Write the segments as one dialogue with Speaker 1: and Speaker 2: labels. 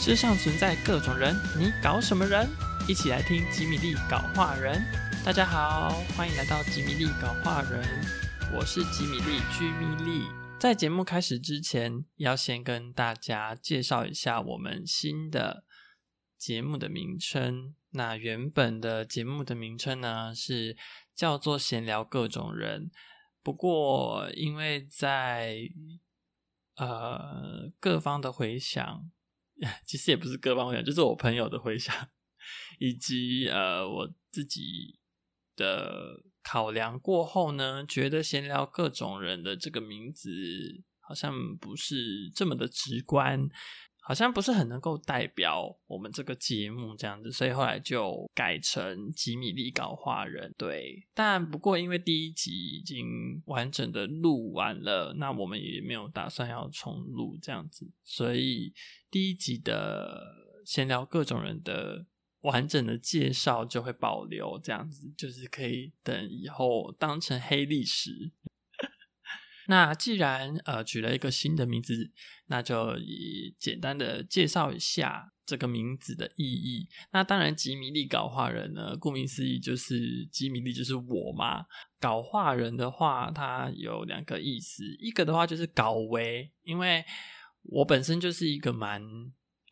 Speaker 1: 世上存在各种人，你搞什么人？一起来听吉米利搞话人。大家好，欢迎来到吉米利搞话人，我是吉米利居米利。在节目开始之前，要先跟大家介绍一下我们新的节目的名称。那原本的节目的名称呢是叫做“闲聊各种人”，不过因为在呃各方的回响。其实也不是各方回想，就是我朋友的回想，以及呃我自己的考量过后呢，觉得闲聊各种人的这个名字好像不是这么的直观。好像不是很能够代表我们这个节目这样子，所以后来就改成吉米利搞画人。对，但不过因为第一集已经完整的录完了，那我们也没有打算要重录这样子，所以第一集的闲聊各种人的完整的介绍就会保留这样子，就是可以等以后当成黑历史。那既然呃取了一个新的名字，那就以简单的介绍一下这个名字的意义。那当然，吉米利搞画人呢，顾名思义就是吉米利就是我嘛。搞画人的话，它有两个意思，一个的话就是搞威，因为我本身就是一个蛮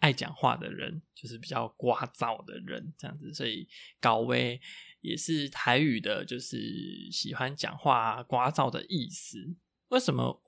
Speaker 1: 爱讲话的人，就是比较聒噪的人这样子，所以搞威也是台语的，就是喜欢讲话聒噪的意思。为什么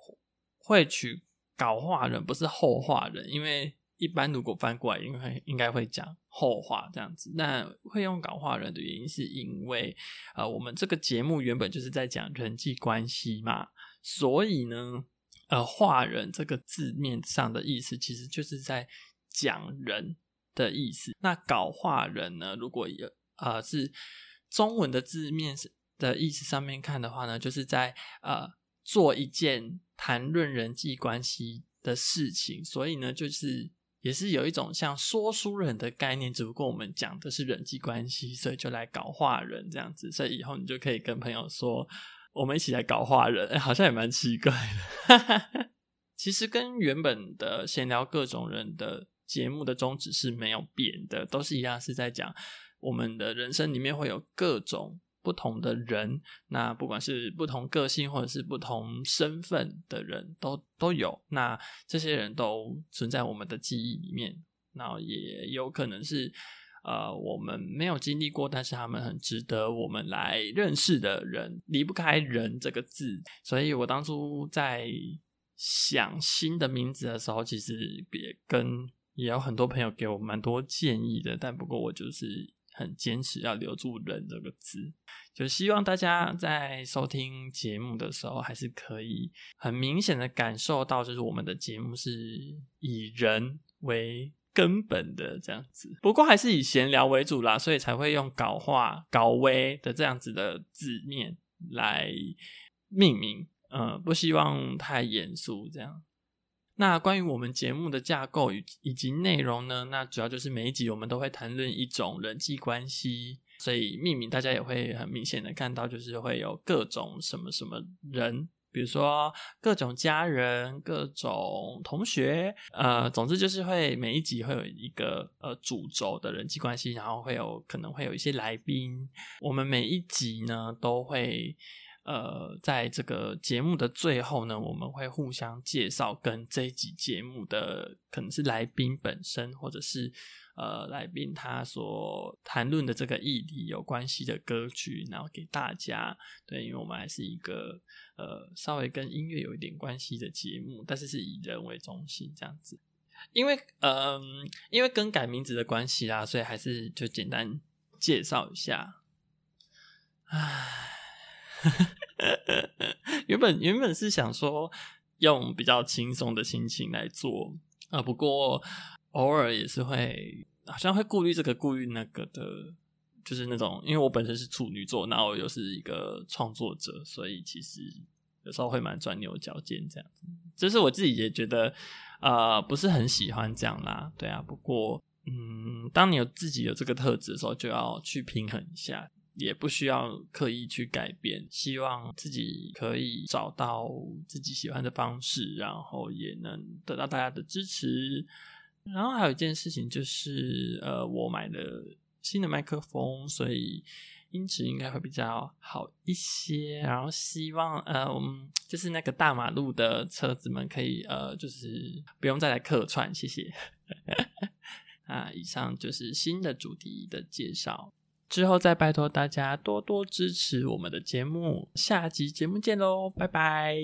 Speaker 1: 会取搞话人不是后话人？因为一般如果翻过来，应该应该会讲后话这样子。那会用搞话人的原因，是因为呃，我们这个节目原本就是在讲人际关系嘛，所以呢，呃，话人这个字面上的意思，其实就是在讲人的意思。那搞话人呢，如果有呃是中文的字面的意思上面看的话呢，就是在呃。做一件谈论人际关系的事情，所以呢，就是也是有一种像说书人的概念，只不过我们讲的是人际关系，所以就来搞话人这样子。所以以后你就可以跟朋友说，我们一起来搞话人，哎，好像也蛮奇怪的。其实跟原本的闲聊各种人的节目的宗旨是没有变的，都是一样，是在讲我们的人生里面会有各种。不同的人，那不管是不同个性或者是不同身份的人都都有，那这些人都存在我们的记忆里面，那也有可能是呃我们没有经历过，但是他们很值得我们来认识的人，离不开“人”这个字，所以我当初在想新的名字的时候，其实也跟也有很多朋友给我蛮多建议的，但不过我就是。很坚持要留住“人”这个字，就希望大家在收听节目的时候，还是可以很明显的感受到，就是我们的节目是以人为根本的这样子。不过还是以闲聊为主啦，所以才会用“搞话”“搞微”的这样子的字面来命名。呃，不希望太严肃这样。那关于我们节目的架构以以及内容呢？那主要就是每一集我们都会谈论一种人际关系，所以命名大家也会很明显的看到，就是会有各种什么什么人，比如说各种家人、各种同学，呃，总之就是会每一集会有一个呃主轴的人际关系，然后会有可能会有一些来宾，我们每一集呢都会。呃，在这个节目的最后呢，我们会互相介绍跟这一集节目的可能是来宾本身，或者是呃来宾他所谈论的这个议题有关系的歌曲，然后给大家。对，因为我们还是一个呃稍微跟音乐有一点关系的节目，但是是以人为中心这样子。因为嗯，因为更改名字的关系啦，所以还是就简单介绍一下。唉。原本原本是想说用比较轻松的心情来做啊，不过偶尔也是会好像会顾虑这个顾虑那个的，就是那种因为我本身是处女座，然后又是一个创作者，所以其实有时候会蛮钻牛角尖这样子。就是我自己也觉得呃不是很喜欢这样啦，对啊。不过嗯，当你有自己有这个特质的时候，就要去平衡一下。也不需要刻意去改变，希望自己可以找到自己喜欢的方式，然后也能得到大家的支持。然后还有一件事情就是，呃，我买了新的麦克风，所以音质应该会比较好一些。然后希望，呃，我们就是那个大马路的车子们可以，呃，就是不用再来客串，谢谢。啊，以上就是新的主题的介绍，之后再拜托大家多多支持我们的节目，下集节目见喽，拜拜。